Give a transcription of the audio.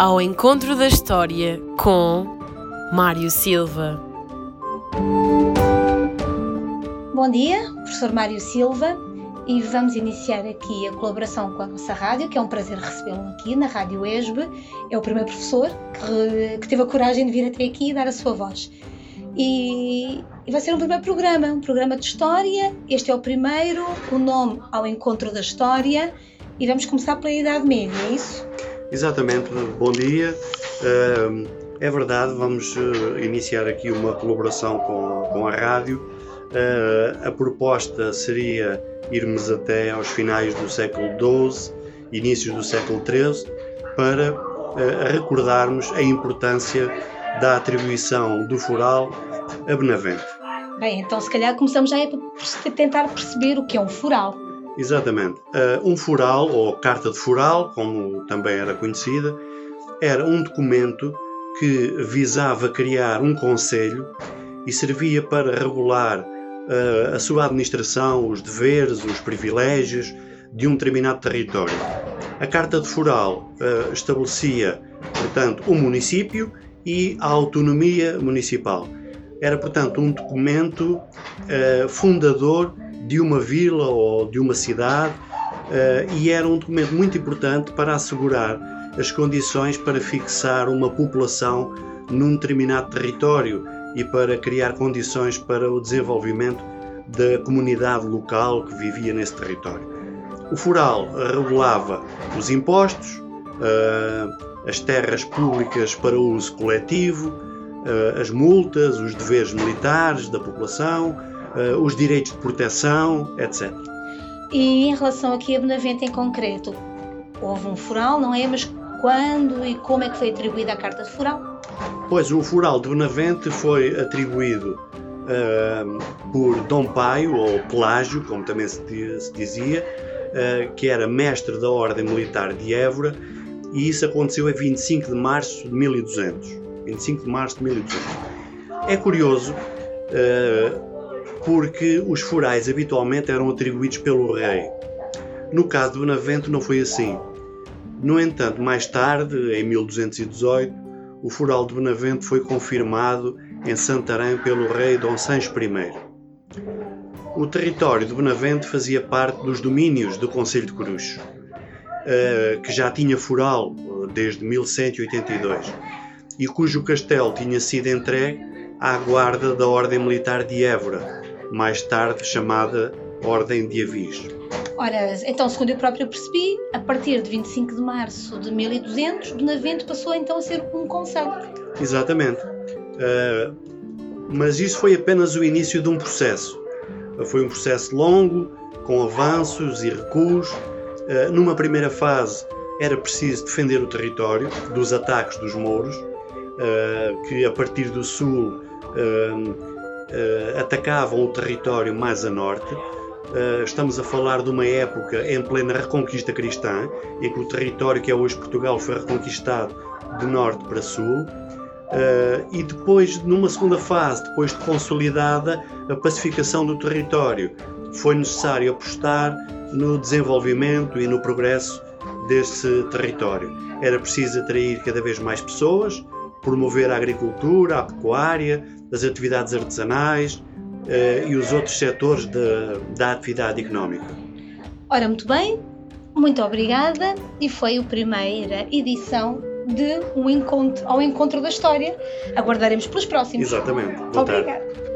Ao encontro da história com Mário Silva. Bom dia, professor Mário Silva, e vamos iniciar aqui a colaboração com a nossa rádio, que é um prazer recebê-lo aqui na Rádio ESB. É o primeiro professor que, que teve a coragem de vir até aqui e dar a sua voz. E, e, vai ser um primeiro programa, um programa de história. Este é o primeiro, o nome ao encontro da história. E vamos começar pela Idade Média, é isso? Exatamente, bom dia. É verdade, vamos eh, iniciar aqui uma colaboração com, a rádio. Eh, a proposta seria irmos até aos finais do século XII, inícios do século XIII, para eh, recordarmos a importância da atribuição do foral a Benavente. Bem, então se calhar começamos já a tentar perceber o que é um foral. Exatamente. Uh, um foral, ou carta de foral, como também era conhecida, era um documento que visava criar um conselho e servia para regular uh, a sua administração, os deveres, os privilégios de um determinado território. A Carta de Foral uh, estabelecia, portanto, o município e a autonomia municipal. Era, portanto, um documento uh, fundador de uma vila ou de uma cidade uh, e era um documento muito importante para assegurar as condições para fixar uma população num determinado território e para criar condições para o desenvolvimento da comunidade local que vivia nesse território. O Foral regulava os impostos, uh, as terras públicas para uso coletivo, eh, as multas, os deveres militares da população, eh, os direitos de proteção, etc. E em relação aqui a Benavente em concreto, houve um foral, não é? Mas quando e como é que foi atribuída a Carta de Foral? Pois, o foral de Benavente foi atribuído uh, por Dom Paio, ou Pelágio, como também se, dizia, uh, que era mestre da Ordem Militar de Évora, e isso aconteceu a 25 de março de 1200. 25 de março de 1200. É curioso uh, porque os forais habitualmente eram atribuídos pelo rei. No caso de Benavente não foi assim. No entanto, mais tarde, em 1218, o foral de Benavente foi confirmado em Santarém pelo rei Dom Sancho I. O território de Benavente fazia parte dos domínios do Conselho de Corucho uh, que já tinha foral eh, desde 1182 e cujo castelo tinha sido entregue à guarda da Ordem Militar de Évora, mais tarde chamada Ordem de Avis. Ora, então, segundo eu próprio percebi, a partir de 25 de março de 1200, Benavente passou então a ser um conselho. Exatamente. Uh, mas isso foi apenas o início de um processo. Foi um processo longo, com avanços e recuos, eh, numa primeira fase era preciso defender o território dos ataques dos mouros, eh, que a partir do sul atacavam o território mais a norte. Estamos a falar de uma época em plena reconquista cristã, em que o território que é hoje Portugal foi reconquistado de norte para sul. e depois, numa segunda fase, depois de consolidada a pacificação do território, foi necessário apostar no desenvolvimento e no progresso desse território. Era preciso atrair cada vez mais pessoas, promover a agricultura, a pecuária, as atividades artesanais eh, e os outros setores de, da atividade económica. Ora, muito bem, muito obrigada e foi a primeira edição de um encontro ao encontro da história. Aguardaremos pelos próximos. Exatamente. Boa Obrigada.